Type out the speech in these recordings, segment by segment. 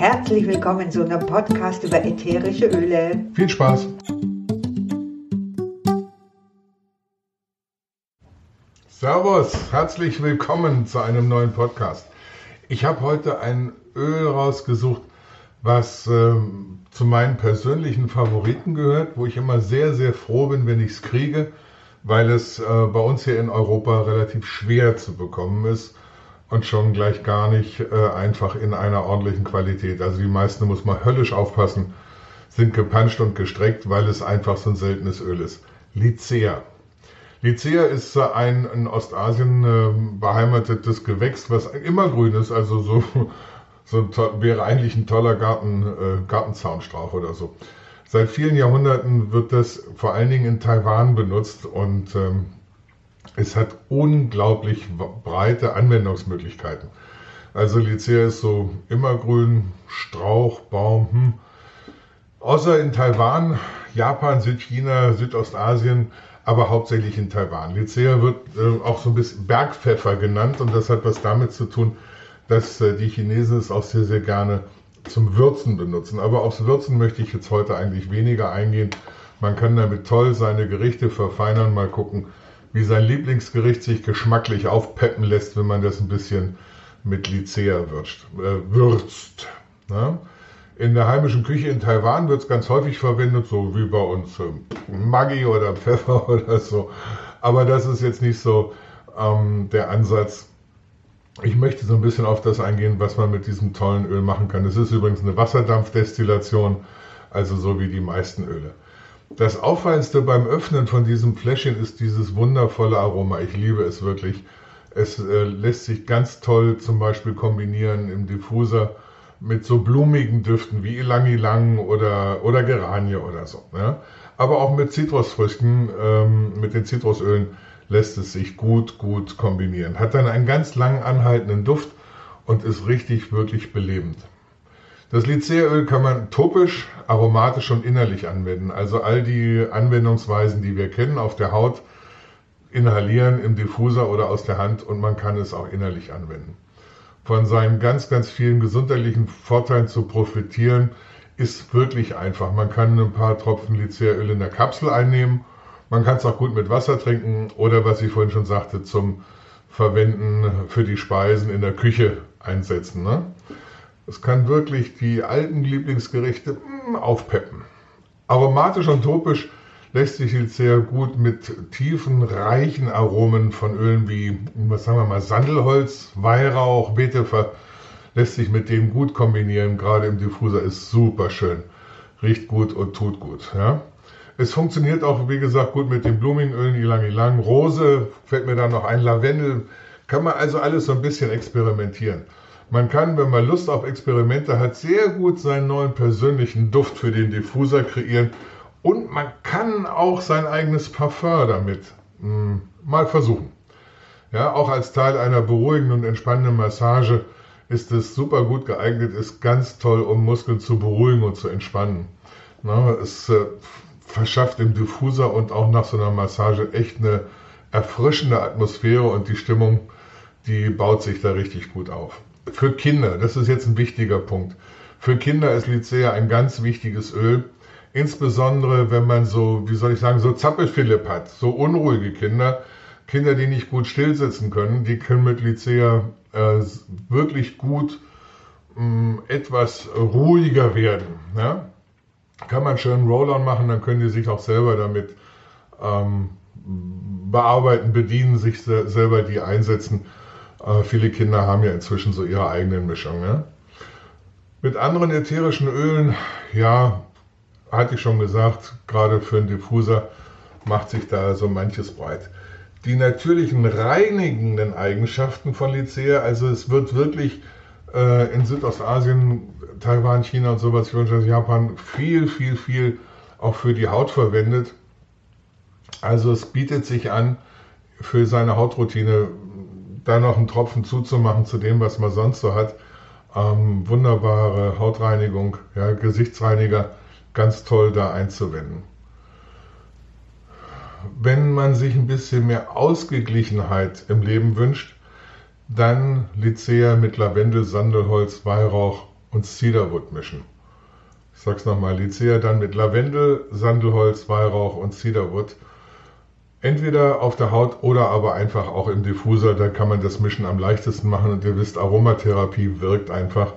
Herzlich willkommen zu einem Podcast über ätherische Öle. Viel Spaß! Servus, herzlich willkommen zu einem neuen Podcast. Ich habe heute ein Öl rausgesucht, was äh, zu meinen persönlichen Favoriten gehört, wo ich immer sehr, sehr froh bin, wenn ich es kriege, weil es äh, bei uns hier in Europa relativ schwer zu bekommen ist und schon gleich gar nicht äh, einfach in einer ordentlichen Qualität. Also die meisten, muss man höllisch aufpassen, sind gepanscht und gestreckt, weil es einfach so ein seltenes Öl ist. Lycea. Lycea ist ein in Ostasien äh, beheimatetes Gewächs, was immer grün ist, also so, so wäre eigentlich ein toller Garten, äh, Gartenzaunstrauch oder so. Seit vielen Jahrhunderten wird das vor allen Dingen in Taiwan benutzt und ähm, es hat unglaublich breite Anwendungsmöglichkeiten. Also Lycea ist so immergrün, Strauch, Baum, hm. außer in Taiwan, Japan, Südchina, Südostasien, aber hauptsächlich in Taiwan. Lycea wird äh, auch so ein bisschen Bergpfeffer genannt und das hat was damit zu tun, dass äh, die Chinesen es auch sehr, sehr gerne zum Würzen benutzen. Aber aufs Würzen möchte ich jetzt heute eigentlich weniger eingehen. Man kann damit toll seine Gerichte verfeinern, mal gucken, wie sein Lieblingsgericht sich geschmacklich aufpeppen lässt, wenn man das ein bisschen mit Lycea würzt. Äh, würzt ne? In der heimischen Küche in Taiwan wird es ganz häufig verwendet, so wie bei uns äh, Maggi oder Pfeffer oder so. Aber das ist jetzt nicht so ähm, der Ansatz. Ich möchte so ein bisschen auf das eingehen, was man mit diesem tollen Öl machen kann. Es ist übrigens eine Wasserdampfdestillation, also so wie die meisten Öle. Das Auffallendste beim Öffnen von diesem Fläschchen ist dieses wundervolle Aroma. Ich liebe es wirklich. Es äh, lässt sich ganz toll zum Beispiel kombinieren im Diffuser mit so blumigen Düften wie Ilang-Ilang oder, oder Geranie oder so. Ja? Aber auch mit Zitrusfrüchten, ähm, mit den Zitrusölen lässt es sich gut, gut kombinieren. Hat dann einen ganz lang anhaltenden Duft und ist richtig, wirklich belebend. Das Lycéöl kann man topisch, aromatisch und innerlich anwenden. Also all die Anwendungsweisen, die wir kennen auf der Haut, inhalieren im Diffuser oder aus der Hand und man kann es auch innerlich anwenden. Von seinen ganz, ganz vielen gesundheitlichen Vorteilen zu profitieren, ist wirklich einfach. Man kann ein paar Tropfen Lycéöl in der Kapsel einnehmen. Man kann es auch gut mit Wasser trinken oder, was ich vorhin schon sagte, zum Verwenden für die Speisen in der Küche einsetzen. Ne? Es kann wirklich die alten Lieblingsgerichte hm, aufpeppen. Aromatisch und topisch lässt sich jetzt sehr gut mit tiefen, reichen Aromen von Ölen wie, was sagen wir mal, Sandelholz, Weihrauch, Betefer, lässt sich mit denen gut kombinieren. Gerade im Diffuser ist super schön. Riecht gut und tut gut. Ja? Es funktioniert auch, wie gesagt, gut mit den blumigen Ölen, Ilang Ilang. Rose fällt mir da noch ein, Lavendel. Kann man also alles so ein bisschen experimentieren. Man kann, wenn man Lust auf Experimente hat, sehr gut seinen neuen persönlichen Duft für den Diffuser kreieren und man kann auch sein eigenes Parfum damit mh, hm, mal versuchen. Ja, auch als Teil einer beruhigenden und entspannenden Massage ist es super gut geeignet, ist ganz toll, um Muskeln zu beruhigen und zu entspannen. Na, es äh, verschafft dem Diffuser und auch nach so einer Massage echt eine erfrischende Atmosphäre und die Stimmung, die baut sich da richtig gut auf für Kinder, das ist jetzt ein wichtiger Punkt. Für Kinder ist Lycea ein ganz wichtiges Öl. Insbesondere, wenn man so, wie soll ich sagen, so Zappelphilipp hat, so unruhige Kinder, Kinder, die nicht gut stillsitzen können, die können mit Lycea äh, wirklich gut mh, mm, etwas ruhiger werden. Ja? Kann man schön Roll-on machen, dann können die sich auch selber damit ähm, bearbeiten, bedienen, sich selber die einsetzen. Äh, viele Kinder haben ja inzwischen so ihre eigenen Mischungen. Ne? Mit anderen ätherischen Ölen, ja, hatte ich schon gesagt, gerade für einen Diffuser macht sich da so manches breit. Die natürlichen reinigenden Eigenschaften von Lycea, also es wird wirklich äh, in Südostasien, Taiwan, China und sowas, Japan viel, viel, viel auch für die Haut verwendet. Also es bietet sich an, für seine Hautroutine da noch einen Tropfen zuzumachen zu dem, was man sonst so hat. Ähm, wunderbare Hautreinigung, ja, Gesichtsreiniger, ganz toll da einzuwenden. Wenn man sich ein bisschen mehr Ausgeglichenheit im Leben wünscht, dann Lycea mit Lavendel, Sandelholz, Weihrauch, und Cedarwood mischen. Ich sag's nochmal, Lycea dann mit Lavendel, Sandelholz, Weihrauch und Cedarwood. Entweder auf der Haut oder aber einfach auch im Diffuser, da kann man das Mischen am leichtesten machen und ihr wisst, Aromatherapie wirkt einfach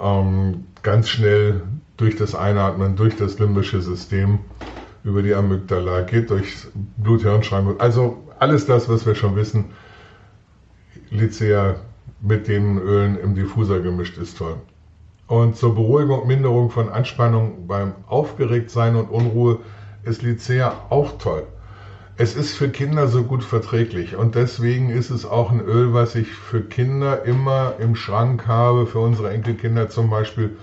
ähm, ganz schnell durch das Einatmen, durch das limbische System, über die Amygdala, geht durchs Blut-Hirn-Schrank. Also alles das, was wir schon wissen, Lycea mit den Ölen im Diffuser gemischt ist toll. Und zur Beruhigung, Minderung von Anspannung beim Aufgeregtsein und Unruhe ist Lycea auch toll. Es ist für Kinder so gut verträglich und deswegen ist es auch ein Öl, was ich für Kinder immer im Schrank habe, für unsere Enkelkinder zum Beispiel,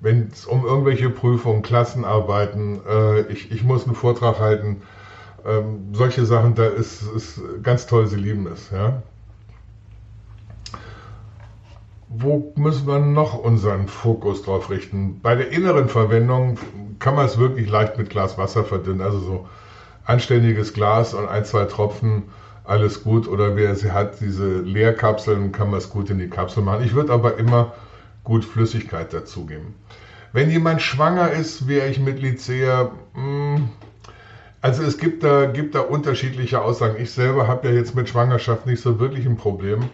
wenn es um irgendwelche Prüfungen, Klassenarbeiten, äh, ich, ich muss einen Vortrag halten, ähm, solche Sachen, da ist es ganz toll, sie lieben es. Ja? Wo müssen wir noch unseren Fokus drauf richten? Bei der inneren Verwendung kann man es wirklich leicht mit Glas Wasser verdünnen, also so anständiges Glas und ein, zwei Tropfen, alles gut. Oder wer sie hat, diese Leerkapseln, kann man es gut in die Kapsel machen. Ich würde aber immer gut Flüssigkeit dazugeben. Wenn jemand schwanger ist, wäre ich mit Lycea, hm, also es gibt da, gibt da unterschiedliche Aussagen. Ich selber habe ja jetzt mit Schwangerschaft nicht so wirklich ein Problem.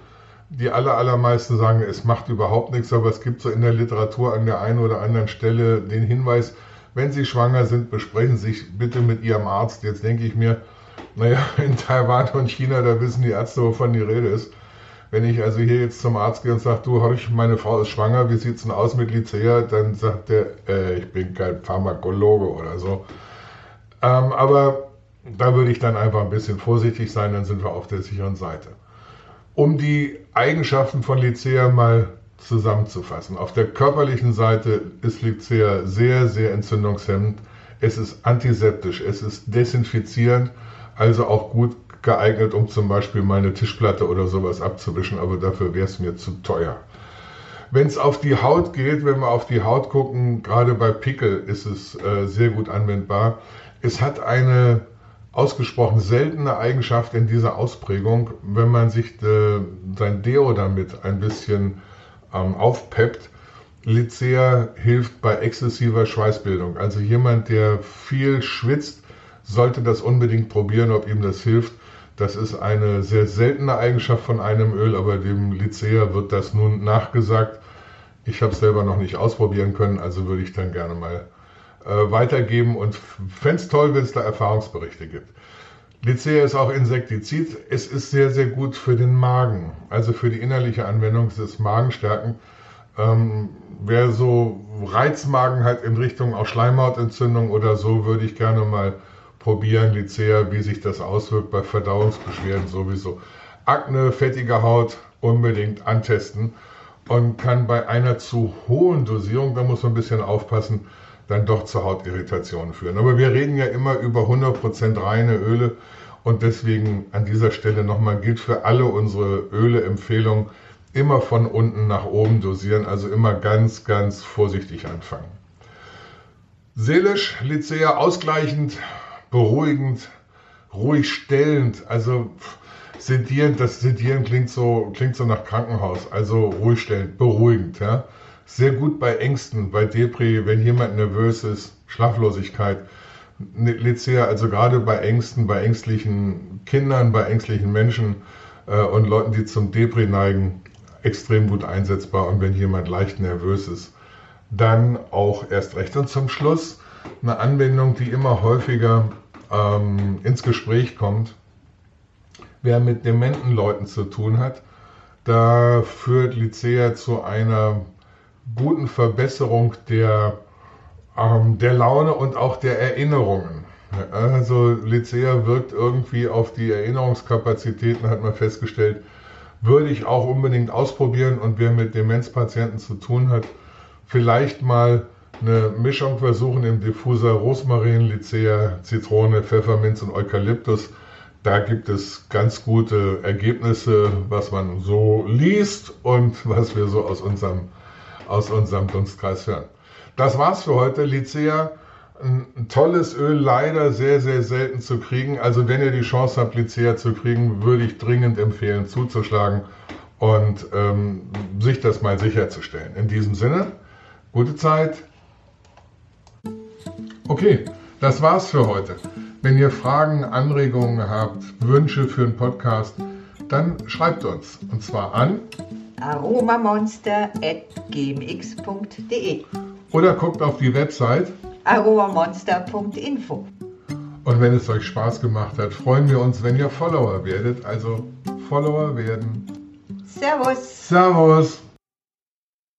Die aller, allermeisten sagen, es macht überhaupt nichts, aber es gibt so in der Literatur an der einen oder anderen Stelle den Hinweis, wenn Sie schwanger sind, besprechen Sie sich bitte mit Ihrem Arzt. Jetzt denke ich mir, naja, in Taiwan und China, da wissen die Ärzte, wovon die Rede ist. Wenn ich also hier jetzt zum Arzt gehe und sage, du, ich, meine Frau ist schwanger, wie sieht es denn aus mit Lycea? Dann sagt der, äh, ich bin kein Pharmakologe oder so. Ähm, aber da würde ich dann einfach ein bisschen vorsichtig sein, dann sind wir auf der sicheren Seite. Um die Eigenschaften von Lycea mal zusammenzufassen. Auf der körperlichen Seite ist Lycea sehr, sehr entzündungshemmend. Es ist antiseptisch, es ist desinfizierend, also auch gut geeignet, um zum Beispiel meine Tischplatte oder sowas abzuwischen, aber dafür wäre es mir zu teuer. Wenn es auf die Haut geht, wenn wir auf die Haut gucken, gerade bei Pickel ist es äh, sehr gut anwendbar. Es hat eine ausgesprochen seltene Eigenschaft in dieser Ausprägung, wenn man sich de, äh, sein Deo damit ein bisschen ähm, aufpeppt. Lycea hilft bei exzessiver Schweißbildung. Also jemand, der viel schwitzt, sollte das unbedingt probieren, ob ihm das hilft. Das ist eine sehr seltene Eigenschaft von einem Öl, aber dem Lycea wird das nun nachgesagt. Ich habe es selber noch nicht ausprobieren können, also würde ich dann gerne mal äh, weitergeben und fände es toll, wenn es da Erfahrungsberichte gibt. Lycea ist auch Insektizid. Es ist sehr, sehr gut für den Magen, also für die innerliche Anwendung des Magenstärken. Ähm, wer so Reizmagen hat in Richtung auch Schleimhautentzündung oder so, würde ich gerne mal probieren, Lycea, wie sich das auswirkt bei Verdauungsbeschwerden sowieso. Akne, fettige Haut unbedingt antesten und kann bei einer zu hohen Dosierung, da muss man ein bisschen aufpassen, dann doch zu Hautirritationen führen. Aber wir reden ja immer über 100% reine Öle und deswegen an dieser Stelle nochmal gilt für alle unsere Öle-Empfehlungen, immer von unten nach oben dosieren, also immer ganz, ganz vorsichtig anfangen. Seelisch, Lycea ausgleichend, beruhigend, ruhig stellend, also sedierend, das Sedieren klingt so, klingt so nach Krankenhaus, also ruhig stellend, beruhigend, ja sehr gut bei Ängsten, bei Depri, wenn jemand nervös ist, Schlaflosigkeit. Lycea, also gerade bei Ängsten, bei ängstlichen Kindern, bei ängstlichen Menschen äh, und Leuten, die zum Depri neigen, extrem gut einsetzbar. Und wenn jemand leicht nervös ist, dann auch erst recht. Und zum Schluss eine Anwendung, die immer häufiger ähm, ins Gespräch kommt. Wer mit dementen Leuten zu tun hat, da führt Lycea zu einer guten Verbesserung der, ähm, der Laune und auch der Erinnerungen. Also Lycea wirkt irgendwie auf die Erinnerungskapazitäten, hat man festgestellt. Würde ich auch unbedingt ausprobieren und wer mit Demenzpatienten zu tun hat, vielleicht mal eine Mischung versuchen im Diffuser Rosmarin, Lycea, Zitrone, Pfefferminz und Eukalyptus. Da gibt es ganz gute Ergebnisse, was man so liest und was wir so aus unserem aus unserem Dunstkreis hören. Das war's für heute. Lycea, ein tolles Öl, leider sehr, sehr selten zu kriegen. Also wenn ihr die Chance habt, Lycea zu kriegen, würde ich dringend empfehlen, zuzuschlagen und ähm, sich das mal sicherzustellen. In diesem Sinne, Gute Zeit. Okay, das war's für heute. Wenn ihr Fragen, Anregungen habt, Wünsche für einen Podcast, dann schreibt uns. Und zwar an aromamonster.gmx.de oder guckt auf die Website. aromamonster.info. Und wenn es euch Spaß gemacht hat, freuen wir uns, wenn ihr Follower werdet. Also Follower werden. Servus. Servus.